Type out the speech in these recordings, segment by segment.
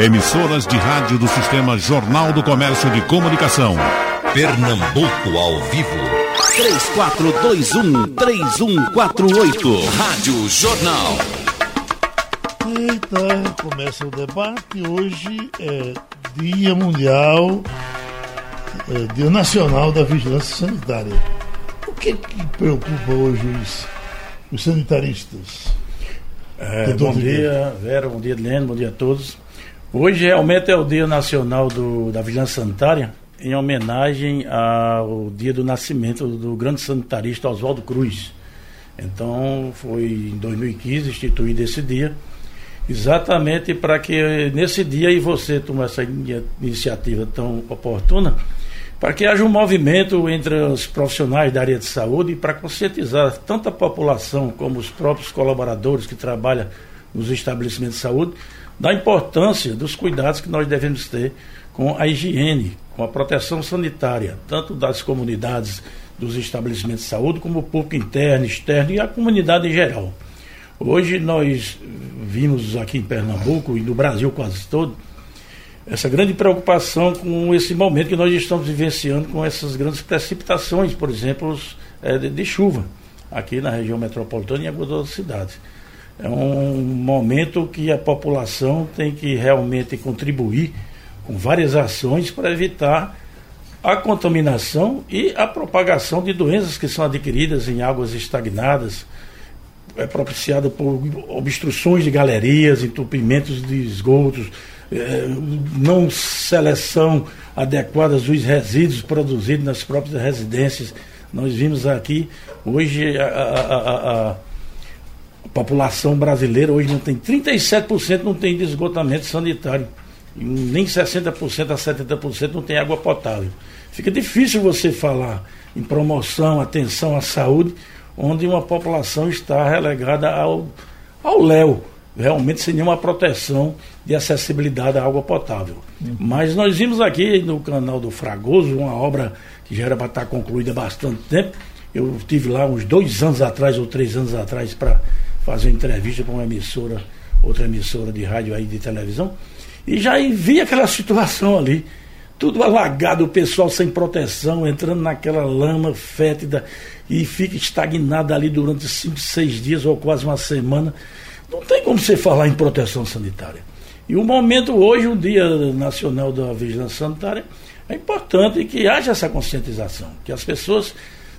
Emissoras de rádio do Sistema Jornal do Comércio de Comunicação. Pernambuco ao vivo. 3421-3148. Rádio Jornal. Eita, começa o debate. Hoje é Dia Mundial, é Dia Nacional da Vigilância Sanitária. O que, que preocupa hoje os, os sanitaristas? É, bom dia, Vera, bom dia, Helene, bom dia a todos. Hoje realmente é o Dia Nacional do, da Vigilância Sanitária, em homenagem ao dia do nascimento do grande sanitarista Oswaldo Cruz. Então, foi em 2015 instituído esse dia, exatamente para que nesse dia e você tome essa iniciativa tão oportuna, para que haja um movimento entre os profissionais da área de saúde para conscientizar tanto a população como os próprios colaboradores que trabalham nos estabelecimentos de saúde da importância dos cuidados que nós devemos ter com a higiene, com a proteção sanitária, tanto das comunidades, dos estabelecimentos de saúde, como o público interno, externo e a comunidade em geral. Hoje nós vimos aqui em Pernambuco e no Brasil quase todo essa grande preocupação com esse momento que nós estamos vivenciando com essas grandes precipitações, por exemplo, de, de chuva aqui na região metropolitana e em algumas outras cidades é um momento que a população tem que realmente contribuir com várias ações para evitar a contaminação e a propagação de doenças que são adquiridas em águas estagnadas, é propiciada por obstruções de galerias, entupimentos de esgotos, é, não seleção adequada dos resíduos produzidos nas próprias residências. Nós vimos aqui hoje a, a, a a população brasileira hoje não tem 37% não tem esgotamento sanitário. Nem 60% a 70% não tem água potável. Fica difícil você falar em promoção, atenção à saúde, onde uma população está relegada ao, ao léu, realmente sem nenhuma proteção de acessibilidade à água potável. Uhum. Mas nós vimos aqui no canal do Fragoso uma obra que já era para estar concluída há bastante tempo. Eu tive lá uns dois anos atrás ou três anos atrás para fazer entrevista com uma emissora, outra emissora de rádio aí de televisão, e já vi aquela situação ali, tudo alagado, o pessoal sem proteção, entrando naquela lama fétida e fica estagnado ali durante cinco, seis dias ou quase uma semana. Não tem como você falar em proteção sanitária. E o momento hoje, o Dia Nacional da Vigilância Sanitária, é importante que haja essa conscientização, que as pessoas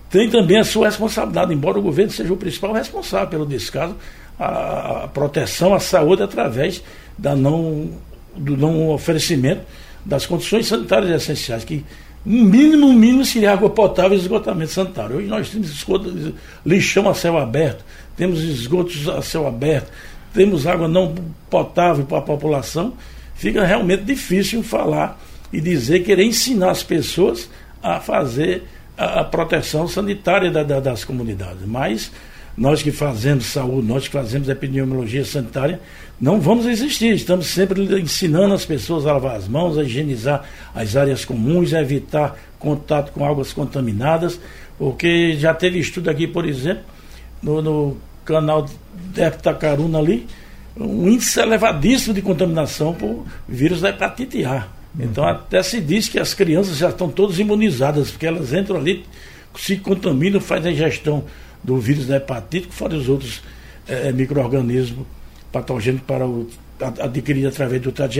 tem também a sua responsabilidade, embora o governo seja o principal responsável pelo descaso, a, a proteção à saúde através da não, do não oferecimento das condições sanitárias essenciais, que um mínimo, um mínimo seria água potável e esgotamento sanitário. Hoje nós temos esgoto, lixão a céu aberto, temos esgotos a céu aberto, temos água não potável para a população. Fica realmente difícil falar e dizer, querer ensinar as pessoas a fazer a, a proteção sanitária da, da, das comunidades. Mas nós que fazemos saúde, nós que fazemos epidemiologia sanitária, não vamos existir. Estamos sempre ensinando as pessoas a lavar as mãos, a higienizar as áreas comuns, a evitar contato com águas contaminadas, porque já teve estudo aqui, por exemplo, no, no canal de Eptacaruna ali, um índice elevadíssimo de contaminação por vírus da hepatite A. Então até se diz que as crianças já estão todas imunizadas, porque elas entram ali, se contaminam, fazem a ingestão do vírus da hepatite, fora os outros é, micro-organismos patogênicos para o, adquiridos através do trato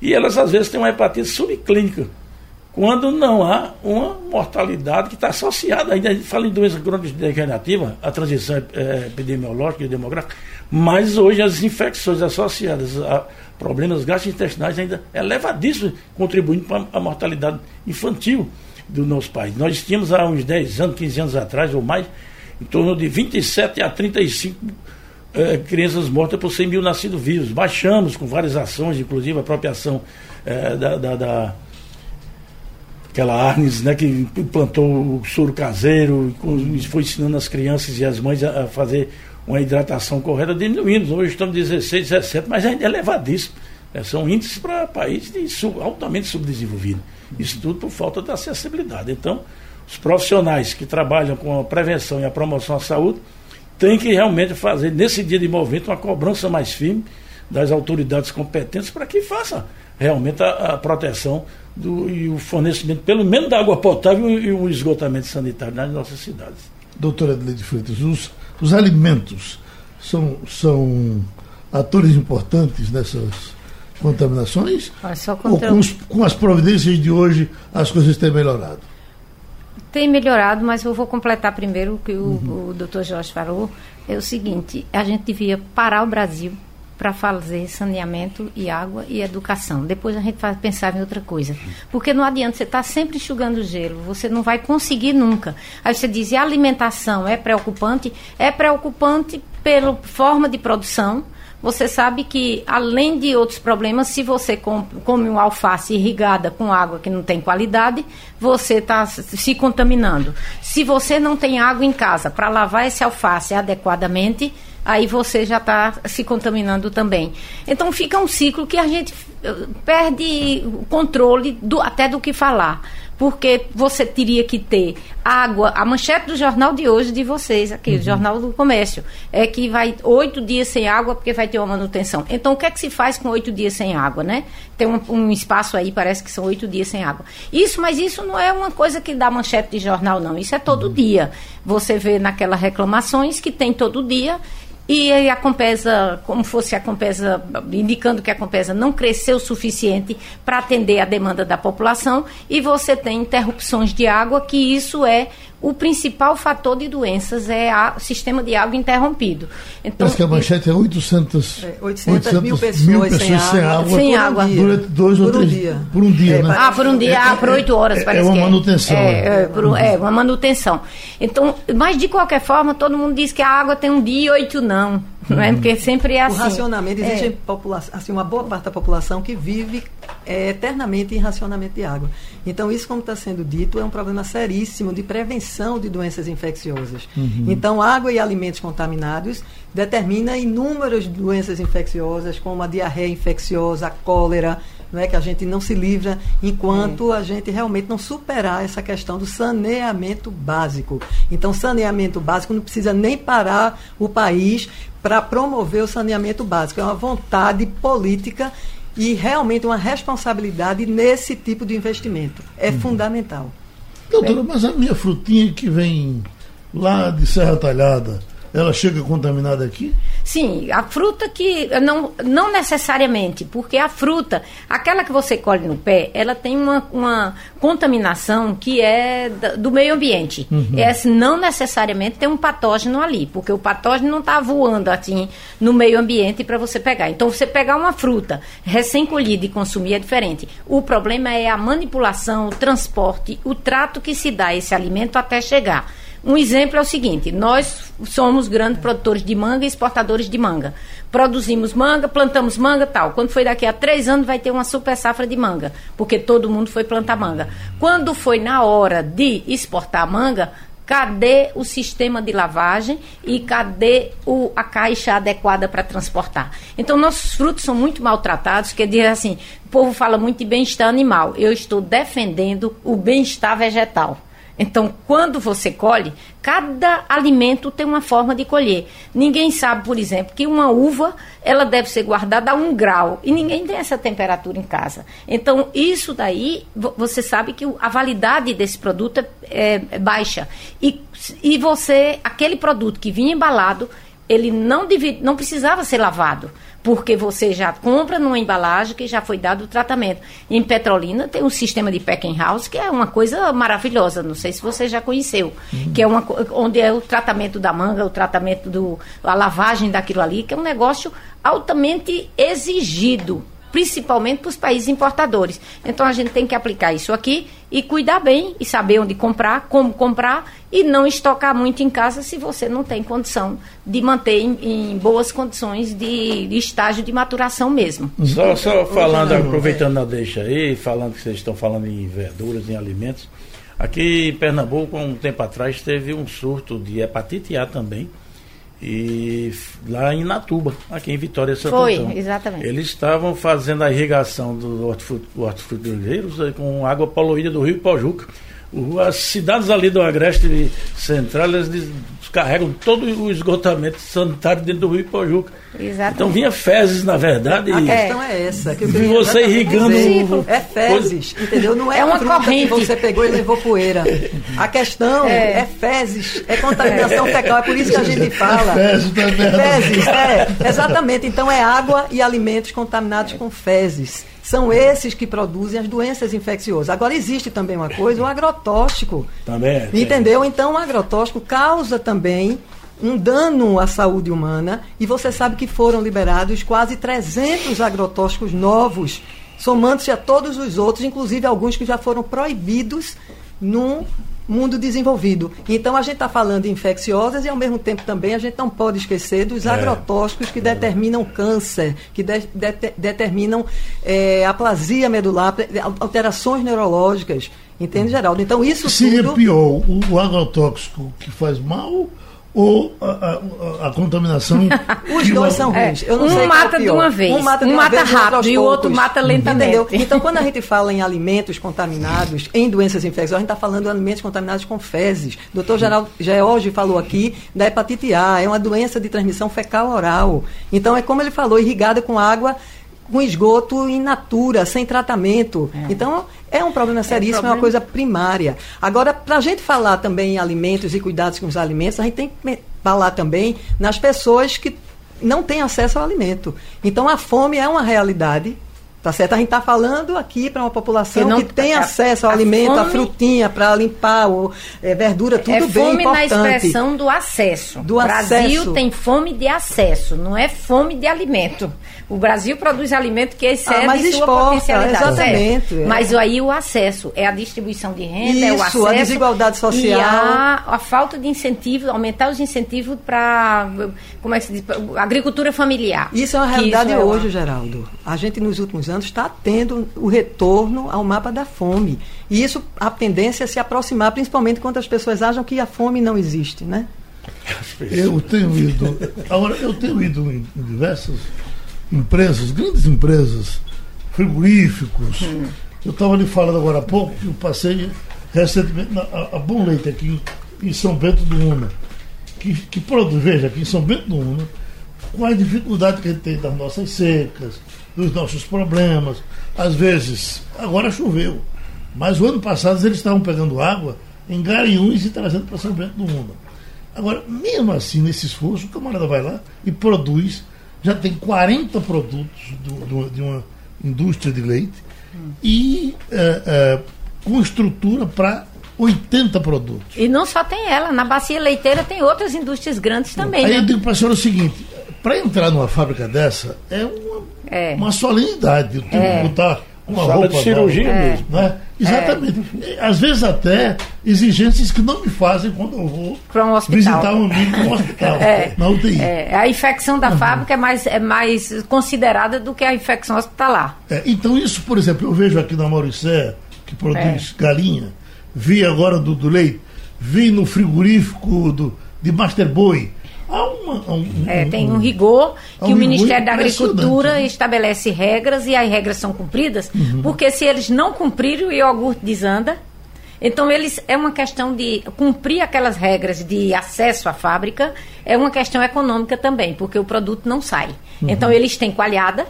e elas às vezes têm uma hepatite subclínica, quando não há uma mortalidade que está associada, ainda fala em doença crônica degenerativa, a transição é, epidemiológica e demográfica, mas hoje as infecções associadas a problemas gastrointestinais ainda é elevadíssimo, contribuindo para a mortalidade infantil do nosso país. Nós tínhamos há uns 10 anos, 15 anos atrás ou mais, em torno de 27 a 35 é, crianças mortas por 100 mil nascidos vivos. Baixamos com várias ações, inclusive a própria ação é, da, da, da aquela Arnes, né, que implantou o soro caseiro, foi ensinando as crianças e as mães a, fazer uma hidratação correta, diminuindo. Hoje estamos 16, 17, mas ainda é elevadíssimo. É, são índices para países altamente subdesenvolvidos. Isso tudo por falta de acessibilidade. Então, os profissionais que trabalham com a prevenção e a promoção à saúde têm que realmente fazer, nesse dia de movimento, uma cobrança mais firme das autoridades competentes para que faça realmente a, a proteção do, e o fornecimento, pelo menos, da água potável e o esgotamento sanitário nas nossas cidades. Doutora Adelaide Freitas, os, os alimentos são, são atores importantes nessas contaminações? Ou com, os, com as providências de hoje as coisas têm melhorado? Tem melhorado, mas eu vou completar primeiro o que o, uhum. o doutor Jorge falou. É o seguinte, a gente devia parar o Brasil para fazer saneamento e água e educação. Depois a gente vai pensar em outra coisa. Porque não adianta você estar tá sempre enxugando gelo, você não vai conseguir nunca. Aí você diz, a alimentação é preocupante? É preocupante pela forma de produção, você sabe que, além de outros problemas, se você come uma alface irrigada com água que não tem qualidade, você está se contaminando. Se você não tem água em casa para lavar esse alface adequadamente, aí você já está se contaminando também. Então fica um ciclo que a gente eh, perde o controle do, até do que falar porque você teria que ter água. A manchete do jornal de hoje de vocês, aqui, uhum. o Jornal do Comércio, é que vai oito dias sem água porque vai ter uma manutenção. Então, o que é que se faz com oito dias sem água, né? Tem um, um espaço aí, parece que são oito dias sem água. Isso, mas isso não é uma coisa que dá manchete de jornal, não. Isso é todo uhum. dia. Você vê naquelas reclamações que tem todo dia e a Compesa, como fosse a Compesa, indicando que a Compesa não cresceu o suficiente para atender a demanda da população, e você tem interrupções de água, que isso é o principal fator de doenças é o sistema de água interrompido. Então, Parece que a manchete é 800, é, 800, 800 mil pessoas, mil pessoas sem, sem, água, sem água durante dois ou três dias. Por um dia, é, né? Ah, por um dia, é, ah, por oito horas, é, parece É uma manutenção. É, é, por, é, uma manutenção. Então, mas de qualquer forma, todo mundo diz que a água tem um dia e oito não. Não é? Porque sempre é assim. O racionamento, existe é. população, assim, uma boa parte da população que vive é, eternamente em racionamento de água. Então, isso, como está sendo dito, é um problema seríssimo de prevenção de doenças infecciosas. Uhum. Então, água e alimentos contaminados determina inúmeras doenças infecciosas, como a diarreia infecciosa, a cólera, não é que a gente não se livra enquanto é. a gente realmente não superar essa questão do saneamento básico. Então, saneamento básico não precisa nem parar o país para promover o saneamento básico. É uma vontade política e realmente uma responsabilidade nesse tipo de investimento. É uhum. fundamental. Doutora, mas a minha frutinha que vem lá de Serra Talhada, ela chega contaminada aqui? Sim, a fruta que não, não necessariamente, porque a fruta, aquela que você colhe no pé, ela tem uma, uma contaminação que é do meio ambiente. Uhum. Essa não necessariamente tem um patógeno ali, porque o patógeno não está voando assim no meio ambiente para você pegar. Então, você pegar uma fruta recém-colhida e consumir é diferente. O problema é a manipulação, o transporte, o trato que se dá a esse alimento até chegar. Um exemplo é o seguinte: nós somos grandes produtores de manga e exportadores de manga. Produzimos manga, plantamos manga tal. Quando foi daqui a três anos, vai ter uma super safra de manga, porque todo mundo foi plantar manga. Quando foi na hora de exportar manga, cadê o sistema de lavagem e cadê o, a caixa adequada para transportar. Então, nossos frutos são muito maltratados, quer dizer assim, o povo fala muito de bem-estar animal. Eu estou defendendo o bem-estar vegetal. Então, quando você colhe, cada alimento tem uma forma de colher. Ninguém sabe, por exemplo, que uma uva ela deve ser guardada a um grau e ninguém tem essa temperatura em casa. Então, isso daí, você sabe que a validade desse produto é, é baixa. E, e você, aquele produto que vinha embalado, ele não, devia, não precisava ser lavado porque você já compra numa embalagem que já foi dado o tratamento. Em Petrolina tem um sistema de packing house que é uma coisa maravilhosa, não sei se você já conheceu, uhum. que é uma onde é o tratamento da manga, o tratamento do a lavagem daquilo ali, que é um negócio altamente exigido principalmente para os países importadores. Então a gente tem que aplicar isso aqui e cuidar bem e saber onde comprar, como comprar e não estocar muito em casa se você não tem condição de manter em, em boas condições de, de, estágio de maturação mesmo. Só, só falando, aproveitando a deixa aí, falando que vocês estão falando em verduras, em alimentos. Aqui em Pernambuco, há um tempo atrás, teve um surto de hepatite A também e lá em Natuba, aqui em Vitória Santo Foi, exatamente. Eles estavam fazendo a irrigação dos hortifrutíferos com água poluída do rio Pojuca. As cidades ali do Agreste Central, eles carregam todo o esgotamento sanitário dentro do Rio Pojuca. Exatamente. Então vinha fezes, na verdade. A questão é essa. Que você irrigando. É fezes, entendeu? Não é, é uma corrente que você pegou e levou poeira. A questão é, é fezes, é contaminação é. fecal. É por isso que a gente fala. É fezes também. Fezes, é. Exatamente. Então é água e alimentos contaminados com fezes. São esses que produzem as doenças infecciosas. Agora, existe também uma coisa, o agrotóxico. Também é. Entendeu? Então, o agrotóxico causa também um dano à saúde humana e você sabe que foram liberados quase 300 agrotóxicos novos, somando-se a todos os outros, inclusive alguns que já foram proibidos no mundo desenvolvido. Então a gente está falando de infecciosas e ao mesmo tempo também a gente não pode esquecer dos é. agrotóxicos que é. determinam câncer, que de, de, determinam é, aplasia medular, alterações neurológicas. Entende, Geraldo? Então isso Seria tudo... pior o, o agrotóxico que faz mal ou a, a, a contaminação. Os dois são ruins. É, um mata de uma vez. Um mata, um mata vez, rápido e o outro mata lentamente. Entendeu? Então, quando a gente fala em alimentos contaminados, em doenças infecciosas, a gente está falando de alimentos contaminados com fezes. O doutor Geraldo George falou aqui da hepatite A, é uma doença de transmissão fecal oral. Então, é como ele falou, irrigada com água com esgoto in natura, sem tratamento. É. Então, é um problema seríssimo, é, problema... é uma coisa primária. Agora, para a gente falar também em alimentos e cuidados com os alimentos, a gente tem que falar também nas pessoas que não têm acesso ao alimento. Então, a fome é uma realidade. Tá certo? A gente está falando aqui para uma população que, tem a, acesso ao a alimento, fome, a frutinha para limpar, o, é, verdura, tudo é bem fome importante. na expressão do acesso. Do o Brasil acesso. tem fome de acesso, não é fome de alimento. O Brasil produz alimento que excede ah, sua exporta, potencialidade. Exatamente. É. Mas aí o acesso é a distribuição de renda, Isso, é o acesso. a desigualdade social. E a, a falta de incentivo, aumentar os incentivos para, como é que se diz, agricultura familiar. Isso é uma realidade é hoje, Geraldo. A gente nos últimos anos está tendo o retorno ao mapa da fome. E isso, a tendência é se aproximar, principalmente quando as pessoas acham que a fome não existe, né? Eu tenho ido, agora eu tenho ido em diversas empresas, grandes empresas, frigoríficos. Hum. Eu estava ali falando agora há pouco que eu passei recentemente na, a, a Bom Leite aqui em, em São Bento do Una, que, que produz, veja, aqui em São Bento do Una, com a dificuldade que a gente tem das nossas secas, dos nossos problemas. Às vezes, agora choveu, mas o ano passado eles estavam pegando água em Garanhuns e trazendo para São Bento do Una. Agora, mesmo assim, nesse esforço, o camarada vai lá e produz já tem 40 produtos do, do, de uma indústria de leite hum. e é, com estrutura para 80 produtos. E não só tem ela, na bacia leiteira tem outras indústrias grandes também. Aí né? eu digo para a senhora o seguinte: para entrar numa fábrica dessa é uma, é. uma solenidade. Eu tenho é. que botar uma Sala roupa de cirurgia nova, mesmo. Né? Exatamente. É. Às vezes até exigências que não me fazem quando eu vou um visitar um amigo no hospital, é. na UTI. É. A infecção da uhum. fábrica é mais, é mais considerada do que a infecção hospitalar. É, então isso, por exemplo, eu vejo aqui na Mauricé, que produz é. galinha, vi agora do, do leite, vi no frigorífico do, de Master Boy, Há uma, um, é, tem um rigor que um o Ministério da Agricultura né? estabelece regras e as regras são cumpridas, uhum. porque se eles não cumprirem, o iogurte desanda. Então, eles é uma questão de cumprir aquelas regras de acesso à fábrica, é uma questão econômica também, porque o produto não sai. Uhum. Então, eles têm coalhada,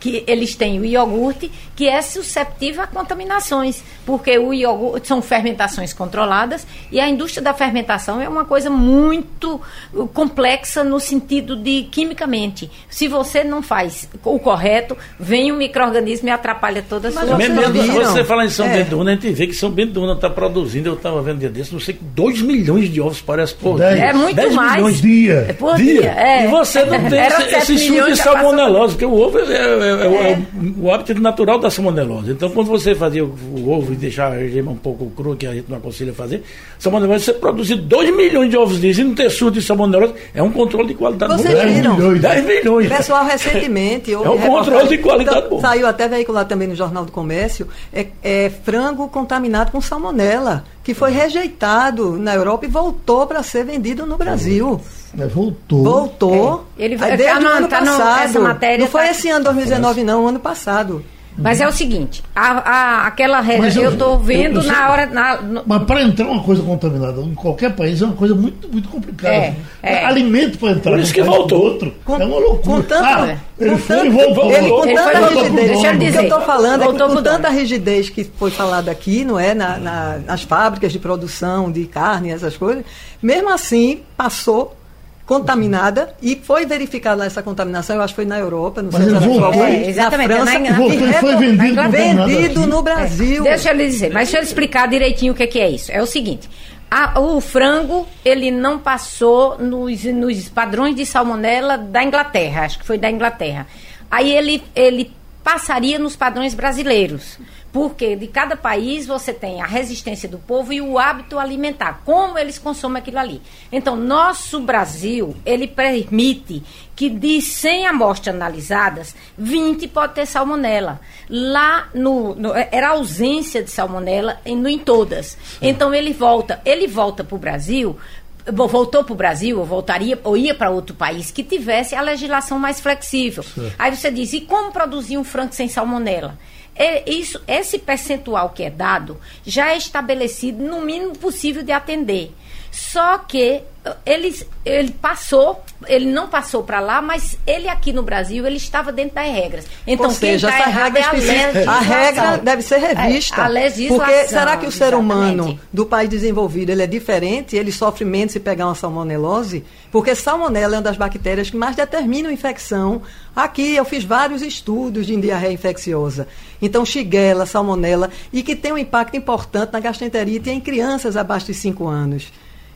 que eles têm o iogurte, que é susceptível a contaminações, porque o iogurte são fermentações controladas e a indústria da fermentação é uma coisa muito uh, complexa no sentido de quimicamente. Se você não faz o correto, vem um microorganismo e atrapalha toda a sua Mesmo você fala em São é. Bento a gente vê que São Bento está produzindo, eu estava vendo um dia desse, não sei, 2 milhões de ovos parece por dia. É muito 10 mais. milhões dia. É por dia. dia. É. E você não tem esse, esse de salmonelose, porque o ovo é, é é, é, é, o hábito natural da salmonelose. Então, quando você fazia o, o ovo e deixar a gema um pouco crua, que a gente não aconselha fazer, salmonelose, você produzir 2 milhões de ovos lisos e não ter surto de salmonelose, é um controle de qualidade Vocês viram? 10 milhões. 10 milhões. Pessoal, recentemente... é um controle de qualidade então, bom. Saiu até veicular também no Jornal do Comércio, é, é frango contaminado com salmonela, que foi rejeitado na Europa e voltou para ser vendido no Brasil. É, voltou. Voltou. É. Ele vai desde tá no, ano tá passado. No, essa matéria não foi tá... esse ano 2019, não, o ano passado. Mas é o seguinte, a, a, aquela regra, eu, eu estou vendo eu, eu na hora. Na, no... Mas para entrar uma coisa contaminada em qualquer país é uma coisa muito, muito complicada. É, é. Alimento para entrar Por isso que voltou outro. Com, é uma loucura. Com tanto, ah, ele foi e voltou. Ele, com ele tanta rigidez. Deixa eu dizer. O que eu estou falando é que com tanta rigidez que foi falado aqui, não é? Na, na, nas fábricas de produção de carne, essas coisas, mesmo assim passou contaminada e foi verificada essa contaminação, eu acho que foi na Europa, não Mas sei se qual país, é, exatamente, na França, na, voltou e foi vendido, vendido no Brasil. É, deixa eu lhe dizer, mas deixa eu explicar direitinho o que é, que é isso. É o seguinte, a, o frango, ele não passou nos, nos padrões de salmonela da Inglaterra, acho que foi da Inglaterra. Aí ele, ele passaria nos padrões brasileiros. Porque de cada país você tem a resistência do povo e o hábito alimentar, como eles consomem aquilo ali. Então, nosso Brasil, ele permite que de 100 amostras analisadas, 20 pode ter salmonela. Lá no, no era ausência de salmonela em, em todas. Então ele volta, ele volta para o Brasil voltou para o Brasil, ou voltaria, ou ia para outro país que tivesse a legislação mais flexível. Sim. Aí você diz, e como produzir um frango sem salmonela? É, isso, esse percentual que é dado já é estabelecido no mínimo possível de atender. Só que ele, ele passou, ele não passou para lá, mas ele aqui no Brasil, ele estava dentro das regras. Então, Ou seja, quem tá regra é a A regra deve ser revista. É, a legislação. Porque será que o ser humano do país desenvolvido ele é diferente? Ele sofre menos se pegar uma salmonelose? Porque salmonela é uma das bactérias que mais determinam infecção. Aqui eu fiz vários estudos de diarreia infecciosa. Então, Shigella, salmonela, e que tem um impacto importante na gastroenterite em crianças abaixo de 5 anos.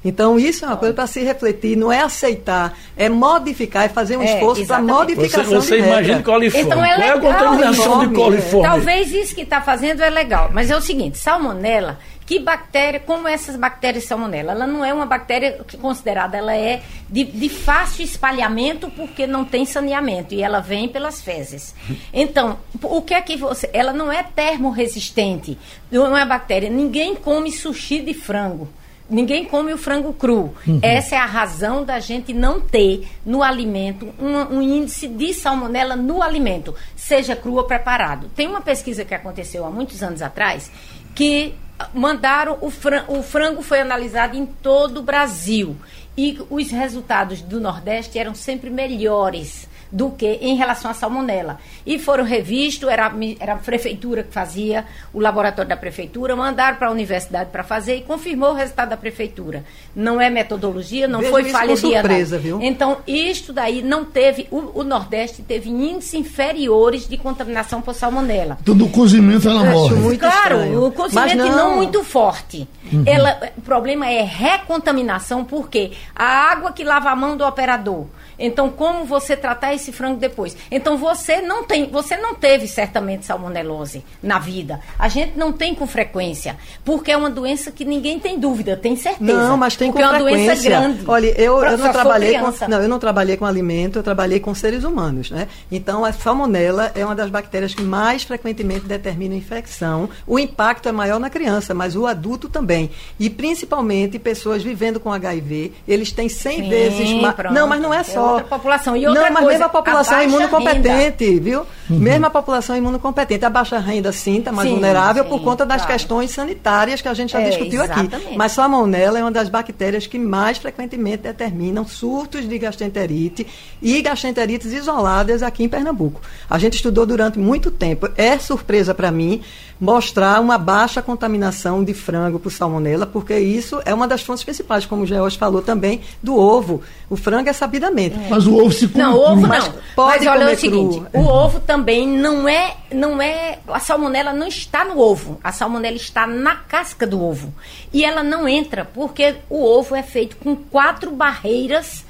Então, isso é uma coisa para se refletir, não é aceitar, é modificar, é fazer um é, esforço para modificação Você, você imagina coliforme. Então, é, legal, Qual é a contaminação de coliforme? Talvez isso que está fazendo é legal, mas é o seguinte, salmonela, que bactéria, como essas bactérias salmonela, ela não é uma bactéria que considerada, ela é de, de fácil espalhamento porque não tem saneamento e ela vem pelas fezes. Então, o que é que você, ela não é termorresistente, não é bactéria, ninguém come sushi de frango. Ninguém come o frango cru. Uhum. Essa é a razão da gente não ter no alimento um, um, índice de salmonela no alimento, seja cru ou preparado. Tem uma pesquisa que aconteceu há muitos anos atrás que mandaram o, fran o frango foi analisado em todo o Brasil e os resultados do Nordeste eram sempre melhores do que em relação à salmonela. E foram revistos, era, era a prefeitura que fazia, o laboratório da prefeitura, mandaram para a universidade para fazer e confirmou o resultado da prefeitura. Não é metodologia, não Vejo foi falha de surpresa, viu? Então, isto daí não teve, o, o, Nordeste teve índices inferiores de contaminação por salmonela. Então, do cozimento ela morre. Muito claro, estranho. o cozimento não... não... muito forte. Uhum. Ela, o problema é recontaminação, porque a água que lava a mão do operador, então, como você tratar esse frango depois? Então, você não tem, você não teve certamente salmonelose na vida. A gente não tem com frequência, porque é uma doença que ninguém tem dúvida, tem certeza. Não, mas tem porque com frequência. é uma doença grande. Olha, eu, eu não trabalhei com, não, eu não trabalhei com alimento, eu trabalhei com seres humanos, né? Então, a salmonela é uma das bactérias que mais frequentemente determina infecção. O impacto é maior na criança, mas o adulto também. E principalmente pessoas vivendo com HIV, eles têm 100 Sim, vezes mais. Não, mas não é só outra população. E outra não, mas coisa, mesmo a população imunocompetente, renda. viu? Uhum. Mesmo a população imunocompetente. A baixa renda, sim, está mais sim, vulnerável sim, por conta das claro. questões sanitárias que a gente já é, discutiu exatamente. aqui. Mas salmonella é uma das bactérias que mais frequentemente determinam surtos de gastroenterite e gastroenterites isoladas aqui em Pernambuco. A gente estudou durante muito tempo. É surpresa para mim mostrar uma baixa contaminação de frango por salmonela, porque isso é uma das fontes principais, como o George falou também, do ovo. O frango é sabidamente. É. Mas o ovo se come Não, o ovo não. Pode Mas olha o seguinte, cru. o ovo também não é, não é, a salmonela não está no ovo. A salmonela está na casca do ovo. E ela não entra porque o ovo é feito com quatro barreiras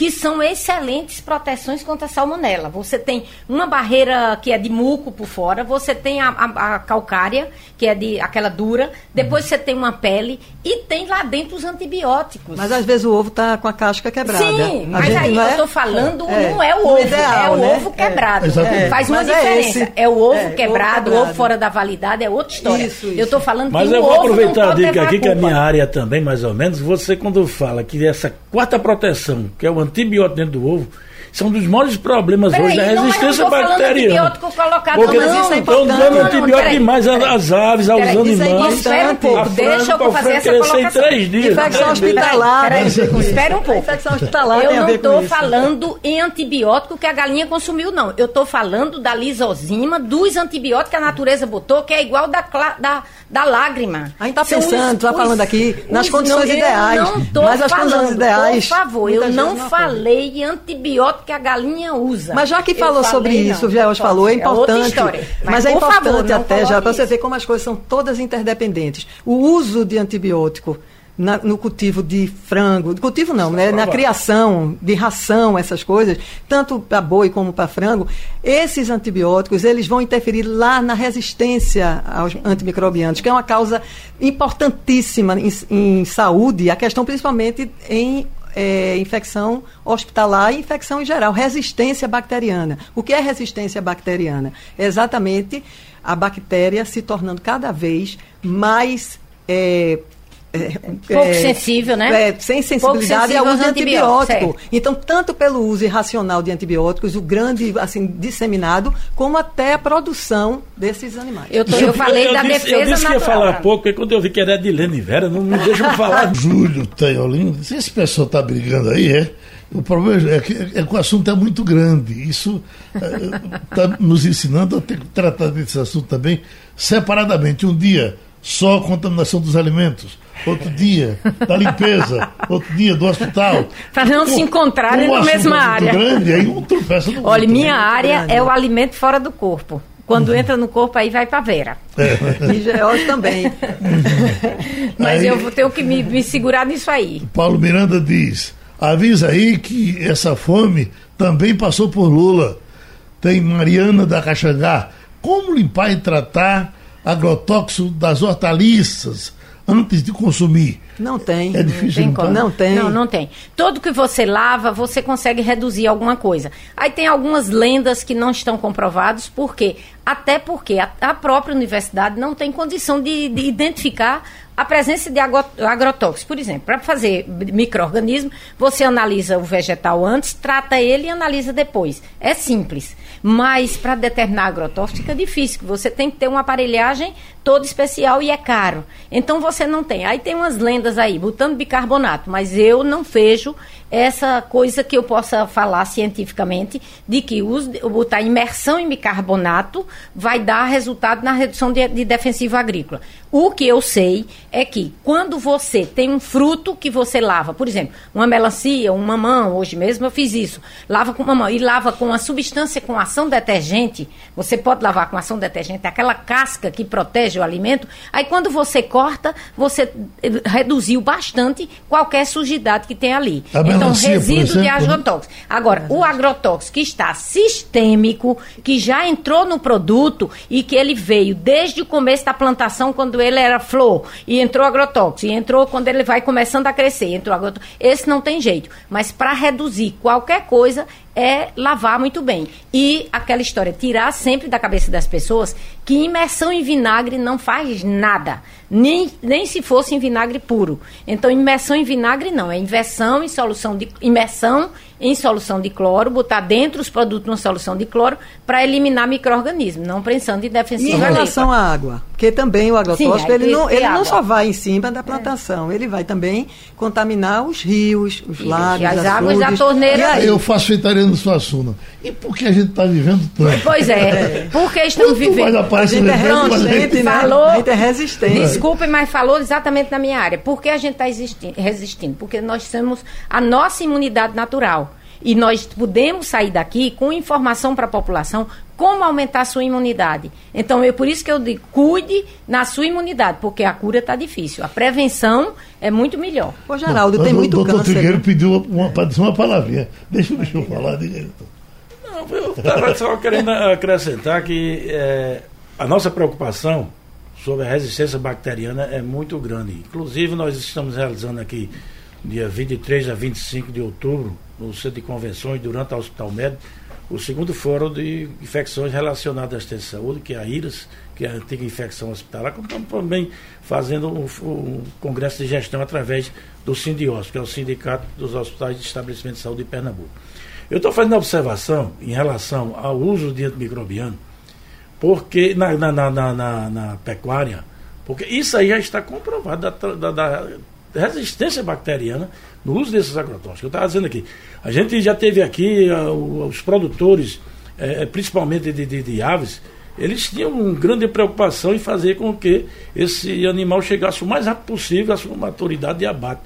que são excelentes proteções contra a salmonela. Você tem uma barreira que é de muco por fora, você tem a, a, a calcária, que é de aquela dura, depois uhum. você tem uma pele e tem lá dentro os antibióticos. Mas às vezes o ovo está com a casca quebrada. Sim, a mas aí eu estou é? falando, é, não é o ovo, ideal, é o né? ovo quebrado. É, Faz uma mas é diferença. É, o ovo quebrado, o ovo fora da validade, é outra história. Isso, isso. Eu estou falando mas que eu vou aproveitar a dica aqui, que é a minha área também, mais ou menos. Você, quando fala que essa quarta proteção, que é o antibiótico dentro do ovo, são um dos maiores problemas Peraí, hoje, a não, resistência mas eu não tô falando bacteriana. antibiótico colocado, Porque não, é estão dando antibiótico demais às- aves, aos é animais. Espera um pouco, deixa eu fazer essa em colocação. três dias. Infecção hospitalar. Espera um pouco. Infecção hospitalar Eu não estou falando em antibiótico que a galinha consumiu, não. Eu estou falando da lisozima, dos antibióticos que a natureza botou, que é igual da, da, da lágrima. A gente está pensando, está falando aqui nas condições ideais. não mas as falando, condições ideais. Por favor, eu não ocorrem. falei em antibiótico que a galinha usa. Mas já que falou falei, sobre não. isso, Pode falou, é outra importante. história. Mas, é por favor, importante não até já para você ver como as coisas são todas interdependentes. O uso de antibiótico na- no cultivo de frango, cultivo não, né? Na criação de ração, essas coisas, tanto para boi como para frango, esses antibióticos eles vão interferir lá na resistência aos antimicrobianos, que é uma causa importantíssima em, em saúde, a questão principalmente em é, infecção hospitalar e infecção em geral, resistência bacteriana. O que é resistência bacteriana? É exatamente a bactéria se tornando cada vez mais. é, é, Pouco sensível, né? é, sem sensibilidade sensível ao uso de antibióticos, antibiótico. Então, tanto pelo uso irracional de antibióticos, o grande, assim, disseminado, como até a produção desses animais. Eu, tô- eu falei da disse, defesa Eu disse que ia natural. falar pouco, porque quando eu vi que era de Lene Vera, não me deixam falar. Júlio Teolino, se esse pessoal está brigando aí, é. O problema é que, é que o assunto é muito grande. Isso está nos ensinando a ter que tratar desse assunto também separadamente. Um dia só a contaminação dos alimentos, outro dia da limpeza, outro dia do hospital. Pra não se encontrarem na mesma é área. grande, aí um tropeça no Olha, outro, minha né? área grande. é o alimento fora do corpo. Quando entra no corpo, aí vai pra Vera. E Geórgio também. Mas Aí- eu vou ter que me, me segurar nisso aí. Paulo Miranda diz: avisa aí que essa fome também passou por Lula. Tem Mariana da Caxangá. Como limpar e tratar agrotóxico das hortaliças antes de consumir? Não tem. É difícil Tem limpar. como. Não tem. Não, não tem. Todo que você lava, você consegue reduzir alguma coisa. Aí tem algumas lendas que não estão comprovadas, por quê? Até porque a, a própria universidade não tem condição de, de identificar a presença de agro, agrotóxicos. Por exemplo, para fazer microorganismo, você analisa o vegetal antes, trata ele e analisa depois. É simples. Mas para determinar agrotóxico fica difícil, que você tem que ter uma aparelhagem toda especial e é caro. Então você não tem. Aí tem umas lendas aí, botando bicarbonato, mas eu não vejo essa coisa que eu possa falar cientificamente de que os, botar imersão em bicarbonato vai dar resultado na redução de, de defensivo agrícola. O que eu sei é que quando você tem um fruto que você lava, por exemplo, uma melancia, um mamão, hoje mesmo eu fiz isso, lava com mamão e lava com uma substância com ação detergente, você pode lavar com ação detergente, aquela casca que protege o alimento, aí quando você corta, você reduziu bastante qualquer sujidade que tem ali. A então, resíduo de né? agrotóxico. Agora, o agrotóxico que está sistêmico, que já entrou no produto e que ele veio desde o começo da plantação, quando ele era flor, e entrou agrotóxico, e entrou quando ele vai começando a crescer, entrou agrotóxico. Esse não tem jeito. Mas para reduzir qualquer coisa, é lavar muito bem. E aquela história, tirar sempre da cabeça das pessoas que imersão em vinagre não faz nada. Nem, nem se fosse em vinagre puro. Então, imersão em vinagre não, é inversão em solução de imersão em solução de cloro, botar dentro os produtos numa solução de cloro para eliminar micro-organismos, não pensando em E defensivo em relação à água, porque também o agrotóxico Sim, ele, não, ele não só vai em cima da plantação, ele vai também contaminar os rios, os lagos, e as açudes. águas da torneira- E aí, Eu faço vegetariano do Suassuna. E por que a gente está vivendo tanto? Pois é, porque estamos vivendo. a gente é resistente, né? Falou. A gente é resistente. Desculpe, mas falou exatamente na minha área. Por que a gente está resistindo? Porque nós temos a nossa imunidade natural. E nós podemos sair daqui com informação para a população como aumentar a sua imunidade. Então, é por isso que eu digo, cuide na sua imunidade, porque a cura está difícil. A prevenção é muito melhor. Ô, Geraldo, tem O muito doutor câncer. Trigueiro né? pediu uma, para dizer uma palavrinha. Deixa, deixa eu falar. doutor. Não, eu estava só querendo acrescentar que é, a nossa preocupação sobre a resistência bacteriana é muito grande. Inclusive, nós estamos realizando aqui, dia 23 a 25 de outubro, no Centro de Convenções, durante a Hospital Médico, o segundo fórum de infecções relacionadas à assistência de saúde, que é a IRAS, que é a antiga infecção hospitalar, como estamos também fazendo um congresso de gestão através do Sindios, que é o Sindicato dos Hospitais e Estabelecimentos de Saúde de Pernambuco. Eu estou fazendo a observação em relação ao uso de antimicrobiano, porque na, na, na, na, na pecuária, porque isso aí já está comprovado da, da, da resistência bacteriana no uso desses agrotóxicos. Eu estava dizendo aqui, a gente já teve aqui os produtores, eh, principalmente de, de, de, aves, eles tinham uma grande preocupação em fazer com que esse animal chegasse o mais rápido possível à sua maturidade de abate.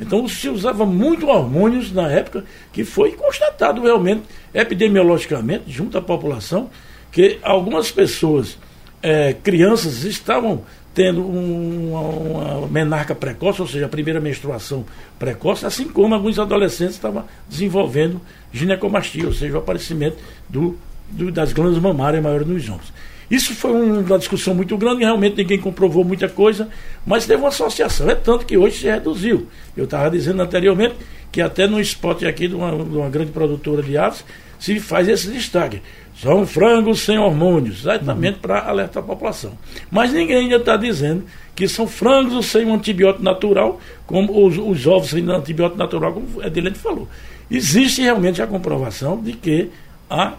Então se usava muito hormônios na época, que foi constatado realmente, epidemiologicamente, junto à população, que algumas pessoas, é, crianças, estavam tendo um, uma, uma, menarca precoce, ou seja, a primeira menstruação precoce, assim como alguns adolescentes estavam desenvolvendo ginecomastia, ou seja, o aparecimento do, do das glândulas mamárias maiores nos homens. Isso foi uma discussão muito grande, realmente ninguém comprovou muita coisa, mas teve uma associação. É tanto que hoje se reduziu. Eu estava dizendo anteriormente que até no spot aqui de uma, de uma, grande produtora de aves se faz esse destaque. São frangos sem hormônios, exatamente uhum. para alertar a população. Mas ninguém ainda está dizendo que são frangos sem um antibiótico natural, como os, os ovos sem antibiótico natural, como o Edilene falou. Existe realmente a comprovação de que a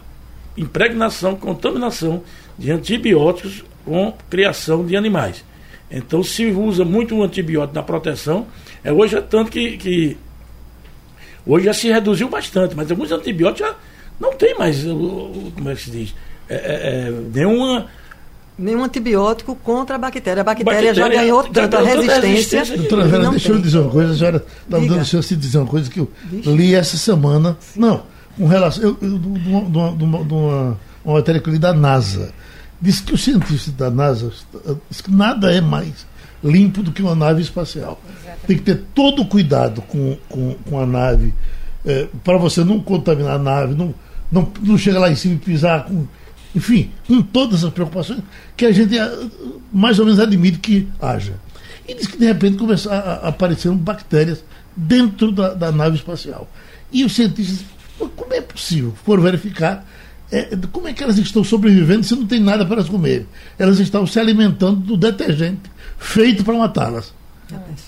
impregnação, contaminação de antibióticos com criação de animais. Então se usa muito o antibiótico na proteção. É, hoje é tanto que, que hoje já se reduziu bastante, mas alguns antibióticos já não tem mais, como é que se diz? É, é, é nenhuma nenhum antibiótico contra a bactéria. A bactéria, bactéria já ganhou tanta resistência. resistência Doutora Vera, deixa tem. eu dizer uma coisa, a senhora está me dando chance de dizer uma coisa que eu Vixe. li essa semana. Sim. Não, um relação, eu, eu, de, uma, de, uma, de uma, uma matéria que eu li da NASA Diz que os cientistas da NASA diz que nada é mais limpo do que uma nave espacial. Exatamente. Tem que ter todo o cuidado com, com, com a nave, é, para você não contaminar a nave, não, não, não chegar lá em cima e pisar com. Enfim, com todas as preocupações que a gente é, mais ou menos admite que haja. E diz que de repente começaram a, aparecer bactérias dentro da, da nave espacial. E os cientistas, como é possível? Foram verificar é, como é que elas estão sobrevivendo se não tem nada para elas comer? Elas estão se alimentando do detergente feito para matá-las.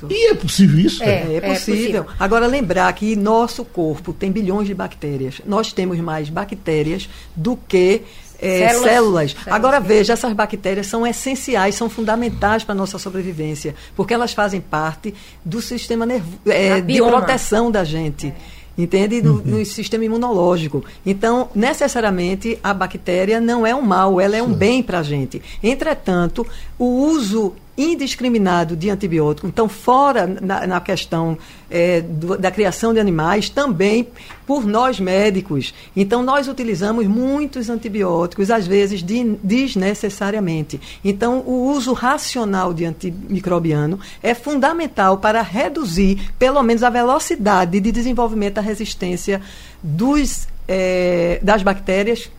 E é possível isso? É, é, é, possível. Agora, lembrar que nosso corpo tem bilhões de bactérias. Nós temos mais bactérias do que é, células. células. Agora veja, essas bactérias são essenciais, são fundamentais para a nossa sobrevivência, porque elas fazem parte do sistema nervo, é, de proteção da gente. É entende? No, uhum. no, sistema imunológico. Então, necessariamente, a bactéria não é um mal, ela é um bem para a gente. Entretanto, o uso indiscriminado de antibiótico, então fora na, na questão é, do, da criação de animais, também por nós médicos. Então nós utilizamos muitos antibióticos, às vezes de, desnecessariamente. Então o uso racional de antimicrobiano é fundamental para reduzir, pelo menos, a velocidade de desenvolvimento da resistência dos, é, das bactérias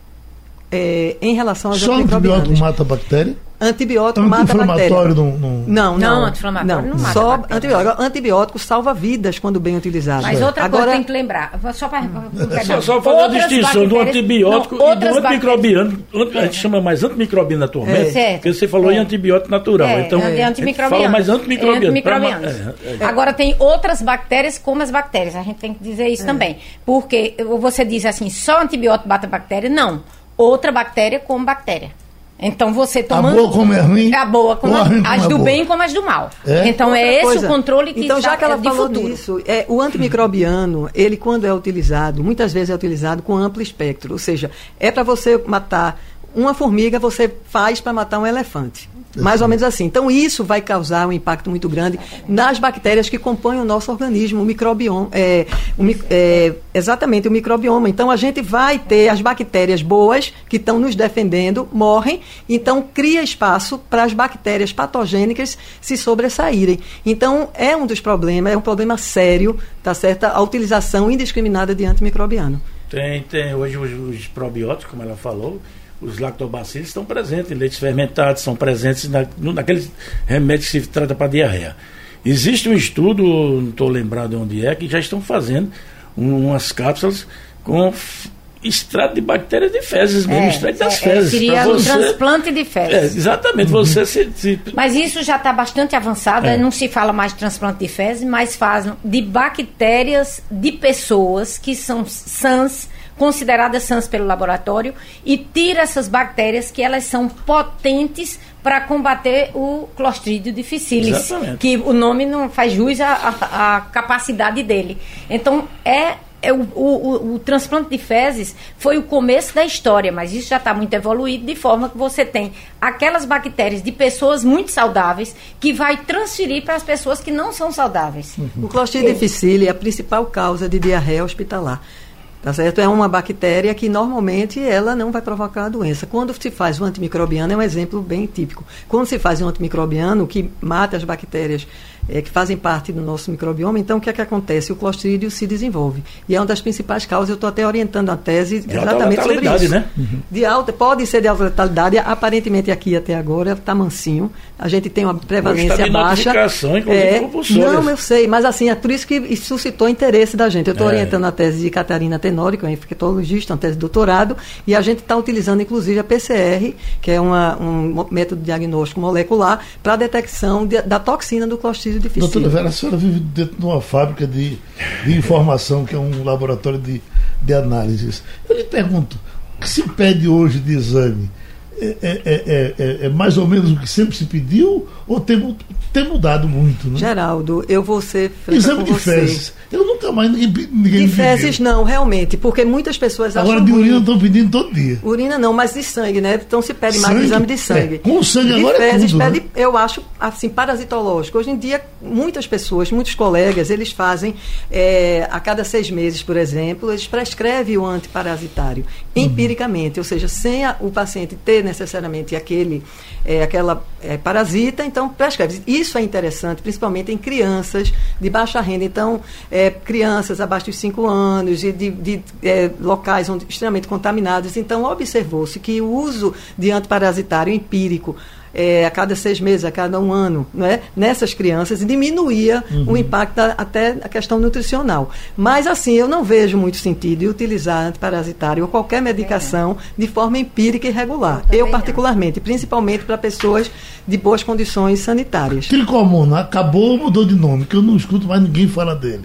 é, em relação aos Só antibiótico mata a bactéria? Antibiótico mata a bactéria. Não, não... não, não. anti-inflamatório não, não mata Só antibiótico. Antibiótico salva vidas quando bem utilizado. Mas outra Agora, coisa tem que lembrar. Só para. É, só, só fazer a distinção do antibiótico não, e do antimicrobiano. A gente chama mais antimicrobiano atualmente. É. Porque você falou é. em antibiótico natural. É, então, é antimicrobiano. fala mais antimicrobiano. antimicrobiano. É, é. Agora, tem outras bactérias como as bactérias. A gente tem que dizer isso também. Porque você diz assim, só antibiótico mata bactéria? Não outra bactéria como bactéria. Então você toma. A boa como é ruim. A boa como, a, ruim as do é bem como as do mal. É? Então Outra é esse coisa. o controle que Então, já que ela é falou futuro. disso, é, o antimicrobiano, ele quando é utilizado, muitas vezes é utilizado com amplo espectro. Ou seja, é para você matar uma formiga, você faz para matar um elefante. Mais ou menos assim. Então, isso vai causar um impacto muito grande nas bactérias que compõem o nosso organismo, o microbioma. É, o, é, exatamente, o microbioma. Então, a gente vai ter as bactérias boas, que estão nos defendendo, morrem, então cria espaço para as bactérias patogênicas se sobressaírem. Então, é um dos problemas, é um problema sério, tá certo? A utilização indiscriminada de antimicrobiano. Tem, tem hoje os, os probióticos, como ela falou, os lactobacilos estão presentes em leites fermentados, são presentes na, naqueles remédios que se trata para diarreia. Existe um estudo, não estou lembrado onde é, que já estão fazendo umas cápsulas com extrato de bactérias de fezes mesmo, É, extrato das é, fezes. seria Pra um você- transplante de fezes. É, exatamente, você se, se- Mas isso já está bastante avançado, É. não se fala mais de transplante de fezes, mas fazem de bactérias de pessoas que são sãs, consideradas sãs pelo laboratório, e tira essas bactérias que elas são potentes para combater o Clostridio Exatamente. que o nome não faz jus à, à- à capacidade dele. Então, é é o, o- o- o transplante de fezes foi o começo da história, mas isso já está muito evoluído, de forma que você tem aquelas bactérias de pessoas muito saudáveis que vai transferir para as pessoas que não são saudáveis. O Clostridium difficile é a principal causa de diarreia hospitalar. Tá certo? É uma bactéria que normalmente ela não vai provocar a doença. Quando se faz o antimicrobiano, é um exemplo bem típico. Quando se faz um antimicrobiano que mata as bactérias eh, que fazem parte do nosso microbioma, então o que é que acontece? O clostrídio se desenvolve. E é uma das principais causas, eu estou até orientando a tese De alta exatamente sobre letalidade, isso. né? De alta, pode ser de alta letalidade, aparentemente aqui até agora está mansinho. A gente tem uma prevalência tá baixa. compulsórias. não, eu sei, mas assim, é por isso que isso suscitou interesse da gente. Eu estou É. orientando a tese de Catarina Tenório, que é uma infectologista, uma tese de doutorado, e a gente está utilizando inclusive a PCR, que é uma- um método diagnóstico molecular, para a detecção de- da toxina do Clostridio difficile. Doutora Vera, a senhora vive dentro de uma fábrica de, de informação, que é um laboratório de, de análises. Eu lhe pergunto, o que se pede hoje de exame? É, é- é- é- é mais ou menos o que sempre se pediu ou tem, tem mudado muito? Né? Geraldo, eu vou ser Exame de você. fezes. Eu mais ninguém, ninguém De fezes pediu. não, realmente, porque muitas pessoas Agora de urina estão pedindo todo dia. Urina não, mas de sangue, né? Então se pede mais Sangue? exame de sangue. É, com sangue de agora é fezes tudo, né? pede, eu acho, assim, parasitológico. Hoje em dia, muitas pessoas, muitos colegas, eles fazem, é, a cada seis meses, por exemplo, eles prescrevem o antiparasitário, Uhum. empiricamente, ou seja, sem a- o paciente ter necessariamente aquele, é, aquela é, parasita, então prescreve. Isso é interessante, principalmente em crianças de baixa renda. Então, é, crianças abaixo dos 5 anos e de, de, é, locais onde, extremamente contaminados. Então, observou-se que o uso de antiparasitário empírico é, a cada seis meses, a cada um ano, não é? nessas crianças, diminuía o impacto da- até a questão nutricional. Mas, assim, eu não vejo muito sentido em utilizar antiparasitário ou qualquer medicação de forma empírica e regular. Eu, não. particularmente, principalmente para pessoas de boas condições sanitárias. Tricomona acabou ou mudou de nome, que eu não escuto mais ninguém falar dele.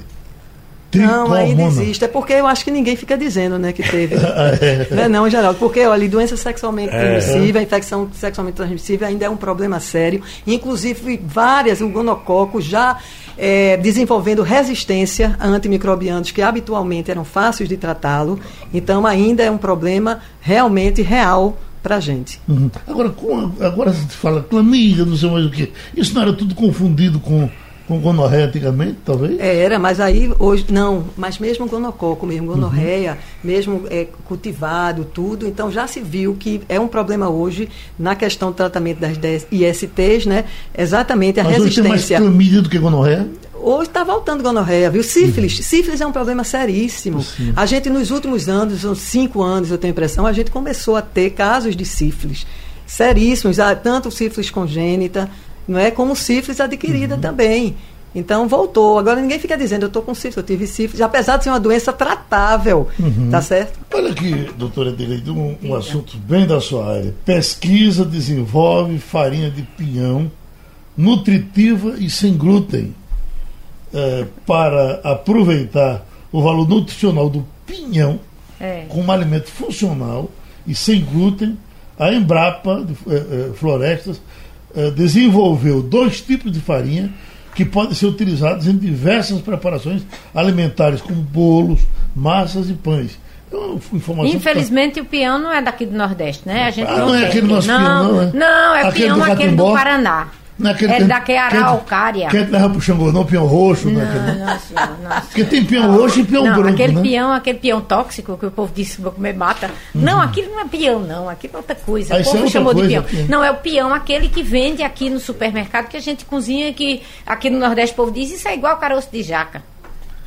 Não, ainda existe. É porque eu acho que ninguém fica dizendo né, que teve. Não é não, Geraldo? Porque, olha, doença sexualmente transmissível, a infecção sexualmente transmissível ainda é um problema sério. Inclusive, várias, o gonococo já é, desenvolvendo resistência a antimicrobianos que habitualmente eram fáceis de tratá-lo. Então, ainda é um problema realmente real para a gente. Uhum. Agora, agora se fala clamídia, não sei mais o que. Isso não era tudo confundido com, com gonorreia antigamente, talvez? É, Era, mas aí hoje não, mas mesmo gonococo, mesmo gonorreia, mesmo é, cultivado, tudo, então já se viu que é um problema hoje na questão do tratamento das 10 ISTs, né? Exatamente a Mas hoje tem mais resistência. clamídia do que gonorreia? Hoje está voltando gonorreia, viu? Sífilis. Sífilis é um problema seríssimo. Sim. A gente, nos últimos anos, uns cinco anos, eu tenho a impressão, a gente começou a ter casos de sífilis seríssimos, ah, tanto sífilis congênita, não é? Como sífilis adquirida também. Então voltou. Agora ninguém fica dizendo, eu estou com sífilis, eu tive sífilis, apesar de ser uma doença tratável, tá certo? Olha aqui, doutora Adelaide, um, um assunto bem da sua área. Pesquisa desenvolve farinha de pinhão nutritiva e sem glúten eh, para aproveitar o valor nutricional do pinhão É. como um alimento funcional e sem glúten. A Embrapa de, eh, eh, Florestas desenvolveu dois tipos de farinha que podem ser utilizados em diversas preparações alimentares, como bolos, massas e pães. É informação que tá- Infelizmente o peão não é daqui do Nordeste, né? A gente Ah, não é tem. aquele nosso não, peão, não, é? Não, é Aquele peão do aquele do Paraná. Não é é que- daqui a que- Araucária. Que gente leva pro Xangô, não, peão roxo, né? Não, aquele- não, senhor, não. Porque tem peão roxo e peão não, branco, aquele né? peão, aquele peão tóxico que o povo disse vou comer mata. Não, aquilo não é peão, não. Aquilo é outra coisa. Ah, o é povo outra chamou coisa, de peão. peão. Não, é o peão, aquele que vende aqui no supermercado, que a gente cozinha, que aqui no Nordeste o povo diz, isso é igual caroço de jaca.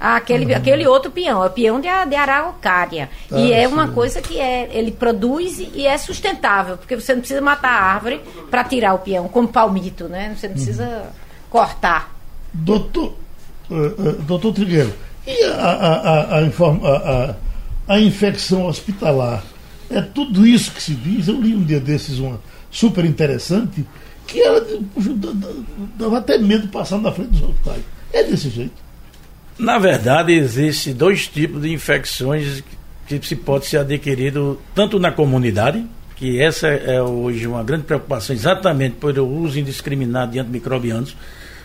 Aquele, aquele outro peão, é o peão de, a- de araucária. Ah, e é uma sim. coisa que é, ele produz e é sustentável, porque você não precisa matar a árvore para tirar o peão, como palmito, né? Você não precisa cortar. Doutor, eh, doutor Trigueiro, e a, a, a, a, informa- a, a- a infecção hospitalar. É tudo isso que se diz. Eu li um dia desses uma super interessante que ela dava até medo de passar na frente dos hospitais. É desse jeito. Na verdade, existe dois tipos de infecções que se pode ser adquirido tanto na comunidade, que essa é hoje uma grande preocupação exatamente pelo uso indiscriminado de antimicrobianos,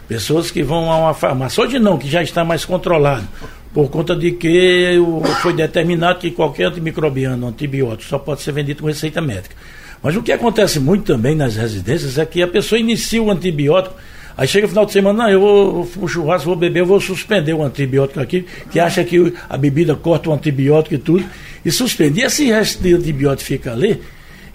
pessoas que vão a uma farmácia, hoje não, que já está mais controlado, por conta de que foi determinado que qualquer antimicrobiano, antibiótico, só pode ser vendido com receita médica. Mas o que acontece muito também nas residências é que a pessoa inicia o antibiótico, aí chega no final de semana, não, eu vou pro churrasco, vou beber, eu vou suspender o antibiótico aqui, que acha que a bebida corta o antibiótico e tudo, e suspende. E esse resto de antibiótico fica ali,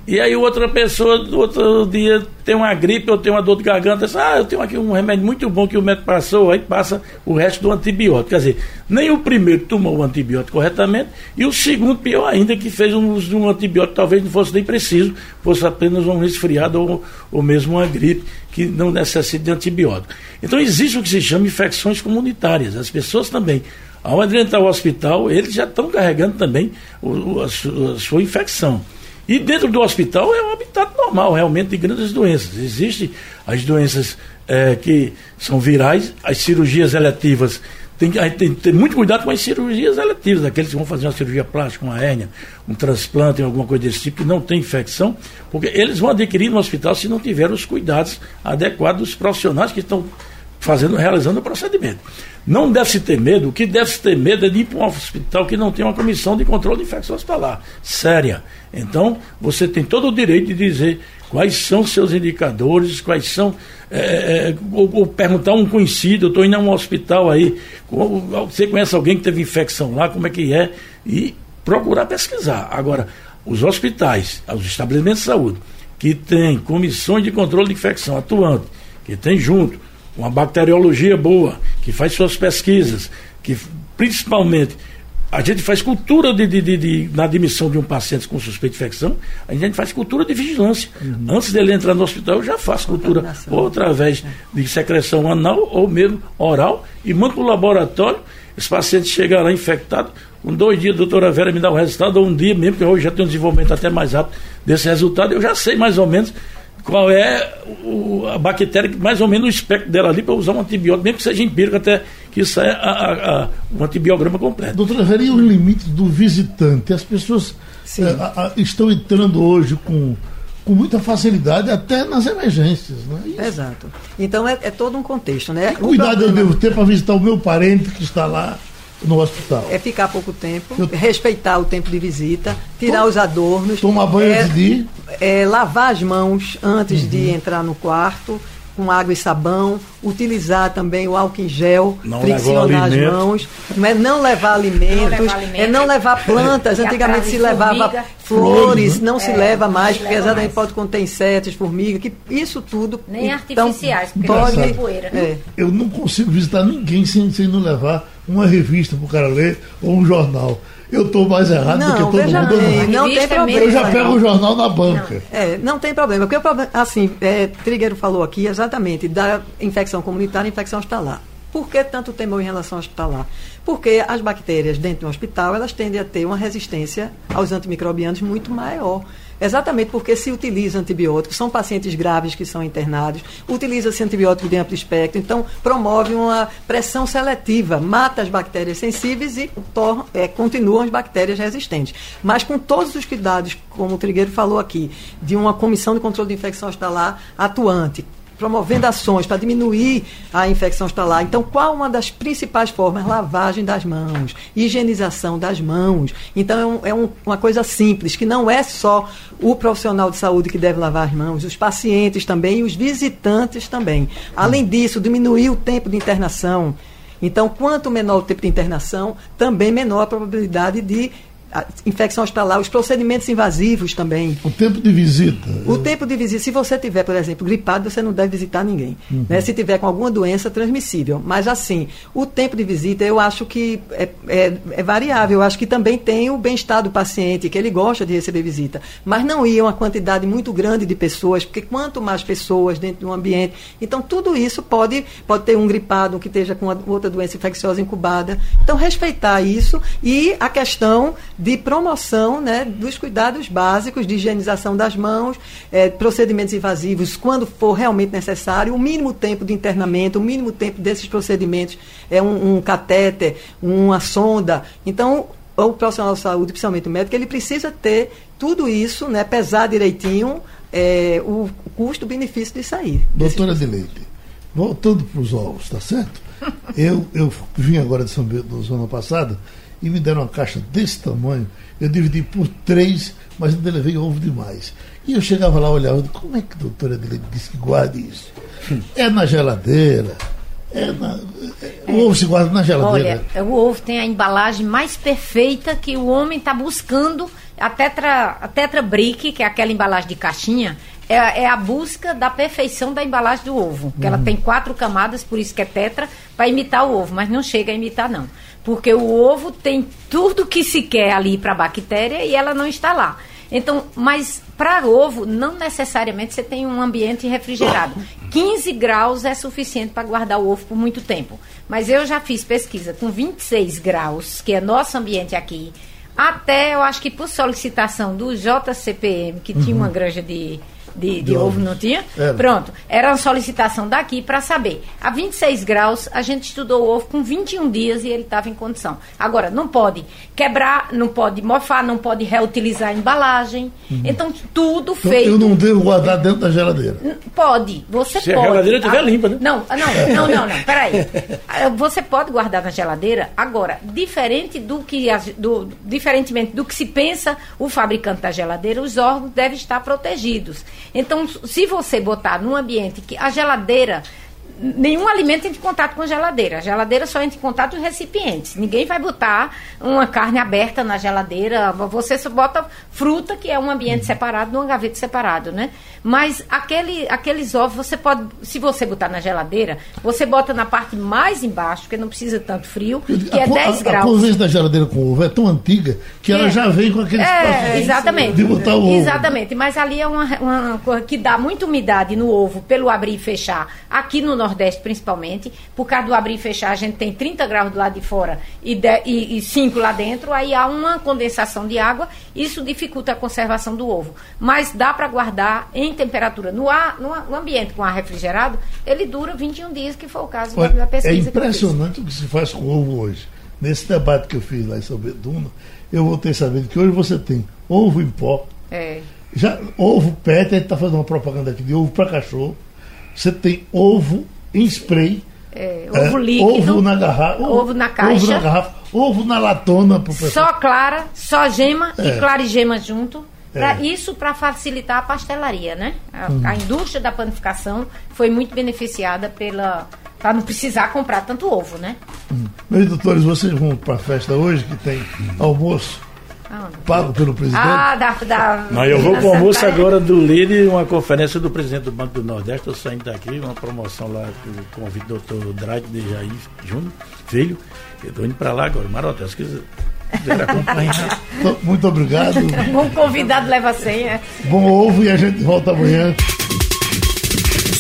e aí outra pessoa, outro dia, tem uma gripe ou tem uma dor de garganta, diz, ah, eu tenho aqui um remédio muito bom que o médico passou, aí passa o resto do antibiótico. Quer dizer, nem o primeiro tomou o antibiótico corretamente, e o segundo, pior ainda, que fez um uso de um antibiótico talvez não fosse nem preciso, fosse apenas um resfriado ou, ou mesmo uma gripe que não necessita de antibiótico. Então existe o que se chama infecções comunitárias. As pessoas também ao entrar ao hospital, eles já estão carregando também o, a, a, sua infecção. E dentro do hospital é um habitat normal, realmente, de grandes doenças. Existem as doenças é, que são virais, as cirurgias eletivas. Tem, tem que ter muito cuidado com as cirurgias eletivas, aqueles que vão fazer uma cirurgia plástica, uma hérnia, um transplante, alguma coisa desse tipo, que não tem infecção, porque eles vão adquirir no hospital se não tiver os cuidados adequados dos profissionais que estão fazendo, realizando o procedimento. Não deve se ter medo, o que deve se ter medo é de ir para um hospital que não tem uma comissão de controle de infecção hospitalar, séria. Então, você tem todo o direito de dizer quais são seus indicadores, quais são. É, é, ou, ou, perguntar a um conhecido, eu estou indo a um hospital aí, você conhece alguém que teve infecção lá, como é que é? E procurar pesquisar. Agora, os hospitais, os estabelecimentos de saúde, que têm comissões de controle de infecção atuante, que tem junto uma bacteriologia boa, que faz suas pesquisas, que principalmente a gente faz cultura de, de, de, de, na admissão de um paciente com suspeita de infecção, a gente faz cultura de vigilância. Uhum. Antes dele entrar no hospital, eu já faço cultura ou através de secreção anal ou mesmo oral e mando para o laboratório. Esse paciente chega lá infectado, com dois dias a doutora Vera me dá o resultado, ou um dia mesmo, porque hoje já tem um desenvolvimento até mais rápido desse resultado, eu já sei mais ou menos qual é o, a bactéria, mais ou menos o espectro dela ali, para usar um antibiótico, mesmo que seja empírico, até que saia a, a, a, um antibiograma completo. Doutora, veria os limites do visitante? As pessoas é, estão entrando hoje com, com muita facilidade, até nas emergências. Né? Exato. Então é, é, todo um contexto. Né? Que cuidado problema... eu devo ter para visitar o meu parente que está lá no hospital? É ficar pouco tempo, eu... respeitar o tempo de visita, tirar Tom... os adornos. Tomar banho é, antes de é, lavar as mãos antes uhum. de entrar no quarto com água e sabão, utilizar também o álcool em gel, não friccionar as mãos, não é não levar alimentos, não levar alimentos é não levar plantas. Antigamente se levava formiga, flores, não é, se leva mais, porque exatamente mais. pode conter insetos, formiga, que isso tudo. Nem então, artificiais, porque pode, poeira. É. Eu não consigo visitar ninguém sem, sem não levar uma revista para o cara ler ou um jornal eu estou mais errado não, do que todo veja mundo. Bem, não, tem problema. Eu já pego o jornal na banca. Não, é, não tem problema. Porque o problema, assim, é, Trigueiro falou aqui exatamente da infecção comunitária e infecção hospitalar. Por que tanto temor em relação ao hospitalar? Porque as bactérias dentro do hospital, elas tendem a ter uma resistência aos antimicrobianos muito maior. Exatamente porque se utiliza antibióticos, são pacientes graves que são internados, utiliza-se antibiótico de amplo espectro, então promove uma pressão seletiva, mata as bactérias sensíveis e é, continuam as bactérias resistentes. Mas com todos os cuidados, como o Trigueiro falou aqui, de uma comissão de controle de infecção hospitalar atuante, promovendo ações para diminuir a infecção hospitalar. Então, qual uma das principais formas? Lavagem das mãos, higienização das mãos. Então, é, um, é um, uma coisa simples, que não é só o profissional de saúde que deve lavar as mãos, os pacientes também e os visitantes também. Além disso, diminuir o tempo de internação. Então, quanto menor o tempo de internação, também menor a probabilidade de a infecção hospitalar, os procedimentos invasivos também. O tempo de visita. O tempo de visita. Se você tiver, por exemplo, gripado, você não deve visitar ninguém. Uhum. Né? Se tiver com alguma doença transmissível. Mas, assim, o tempo de visita, eu acho que é, é, é variável. Eu acho que também tem o bem-estar do paciente, que ele gosta de receber visita. Mas não ia uma quantidade muito grande de pessoas, porque quanto mais pessoas dentro de um ambiente. Então, tudo isso pode, pode ter um gripado que esteja com outra doença infecciosa incubada. Então, respeitar isso e a questão de promoção né, dos cuidados básicos de higienização das mãos, é, procedimentos invasivos quando for realmente necessário, o mínimo tempo de internamento, o mínimo tempo desses procedimentos é um, um catéter, uma sonda. Então, o profissional de saúde, principalmente o médico, ele precisa ter tudo isso, né, pesar direitinho é, o custo-benefício de sair. Doutora Leite, voltando para os ovos, tá certo? Eu, eu vim agora de São Bento semana passada e me deram uma caixa desse tamanho. Eu dividi por três, mas ainda levei ovo demais. E eu chegava lá, olhava, como é que a doutora Adelaide disse que guarde isso? É na geladeira, é na, é, o ovo se guarda na geladeira. Olha, o ovo tem a embalagem mais perfeita que o homem está buscando. A tetra, a tetra Brick, que é aquela embalagem de caixinha, é, é, a busca da perfeição da embalagem do ovo. Que uhum. ela tem quatro camadas, por isso que é tetra, para imitar o ovo, mas não chega a imitar, não. Porque o ovo tem tudo que se quer ali para a bactéria e ela não está lá. Então, mas para ovo, não necessariamente você tem um ambiente refrigerado. 15 graus é suficiente para guardar o ovo por muito tempo. Mas eu já fiz pesquisa com 26 graus, que é nosso ambiente aqui, até eu acho que por solicitação do JCPM, que uhum. tinha uma granja de de, de ovo, não tinha? Era. Pronto. Era uma solicitação daqui para saber. A 26 graus, a gente estudou o ovo com 21 dias e ele estava em condição. Agora, não pode quebrar, não pode mofar, não pode reutilizar a embalagem. Uhum. Então, tudo então, feito. Eu não devo guardar dentro da geladeira. Pode, você Se pode. Se a geladeira estiver ah, limpa, né? Não, ah, não, não, não, não, peraí. Ah, você pode guardar na geladeira, agora, diferente do que, do, diferentemente do que se pensa o fabricante da geladeira, os órgãos devem estar protegidos. Então, se você botar num ambiente que a geladeira nenhum alimento entra em contato com a geladeira. A geladeira só entra em contato com recipientes. Ninguém vai botar uma carne aberta na geladeira. Você só bota fruta, que é um ambiente separado, numa gaveta separado, né? Mas aquele, aqueles ovos, você pode, se você botar na geladeira, você bota na parte mais embaixo, porque não precisa tanto frio, que a, é 10 a, graus. A convivência da geladeira com ovo é tão antiga que é. ela já vem com aqueles é, exatamente. de botar o ovo. Exatamente. Mas ali é uma, uma coisa que dá muita umidade no ovo pelo abrir e fechar. Aqui no Nordeste, principalmente, por causa do abrir e fechar, a gente tem 30 graus do lado de fora e, de, e, e 5 lá dentro, aí há uma condensação de água, isso dificulta a conservação do ovo. Mas dá para guardar em temperatura no ar, no, no, ambiente com ar refrigerado, ele dura 21 dias, que foi o caso Olha, da pesquisa. É impressionante o que se faz com ovo hoje. Nesse debate que eu fiz lá em São Beduna, eu voltei sabendo que hoje você tem ovo em pó. É. Já, ovo pet, a gente está fazendo uma propaganda aqui de ovo para cachorro. Você tem ovo em spray. É, ovo é, líquido. Ovo na garrafa. Ovo, ovo, na caixa. Ovo na garrafa. Ovo na latona. Pro só clara, só gema é. e clarigema junto. Pra, é. Isso para facilitar a pastelaria, né? A, uhum. a, indústria da panificação foi muito beneficiada pela para não precisar comprar tanto ovo, né? Uhum. Meus doutores, vocês vão para a festa hoje que tem almoço pago pelo presidente? Ah, da. da não, eu vou com o almoço agora do Lili, uma conferência do presidente do Banco do Nordeste. Estou saindo daqui, uma promoção lá que eu convido o doutor Drake de Jair Júnior, filho. Eu estou indo para lá agora, Marotel, se quiser. Muito obrigado. Bom convidado leva a senha. Bom ovo e a gente volta amanhã.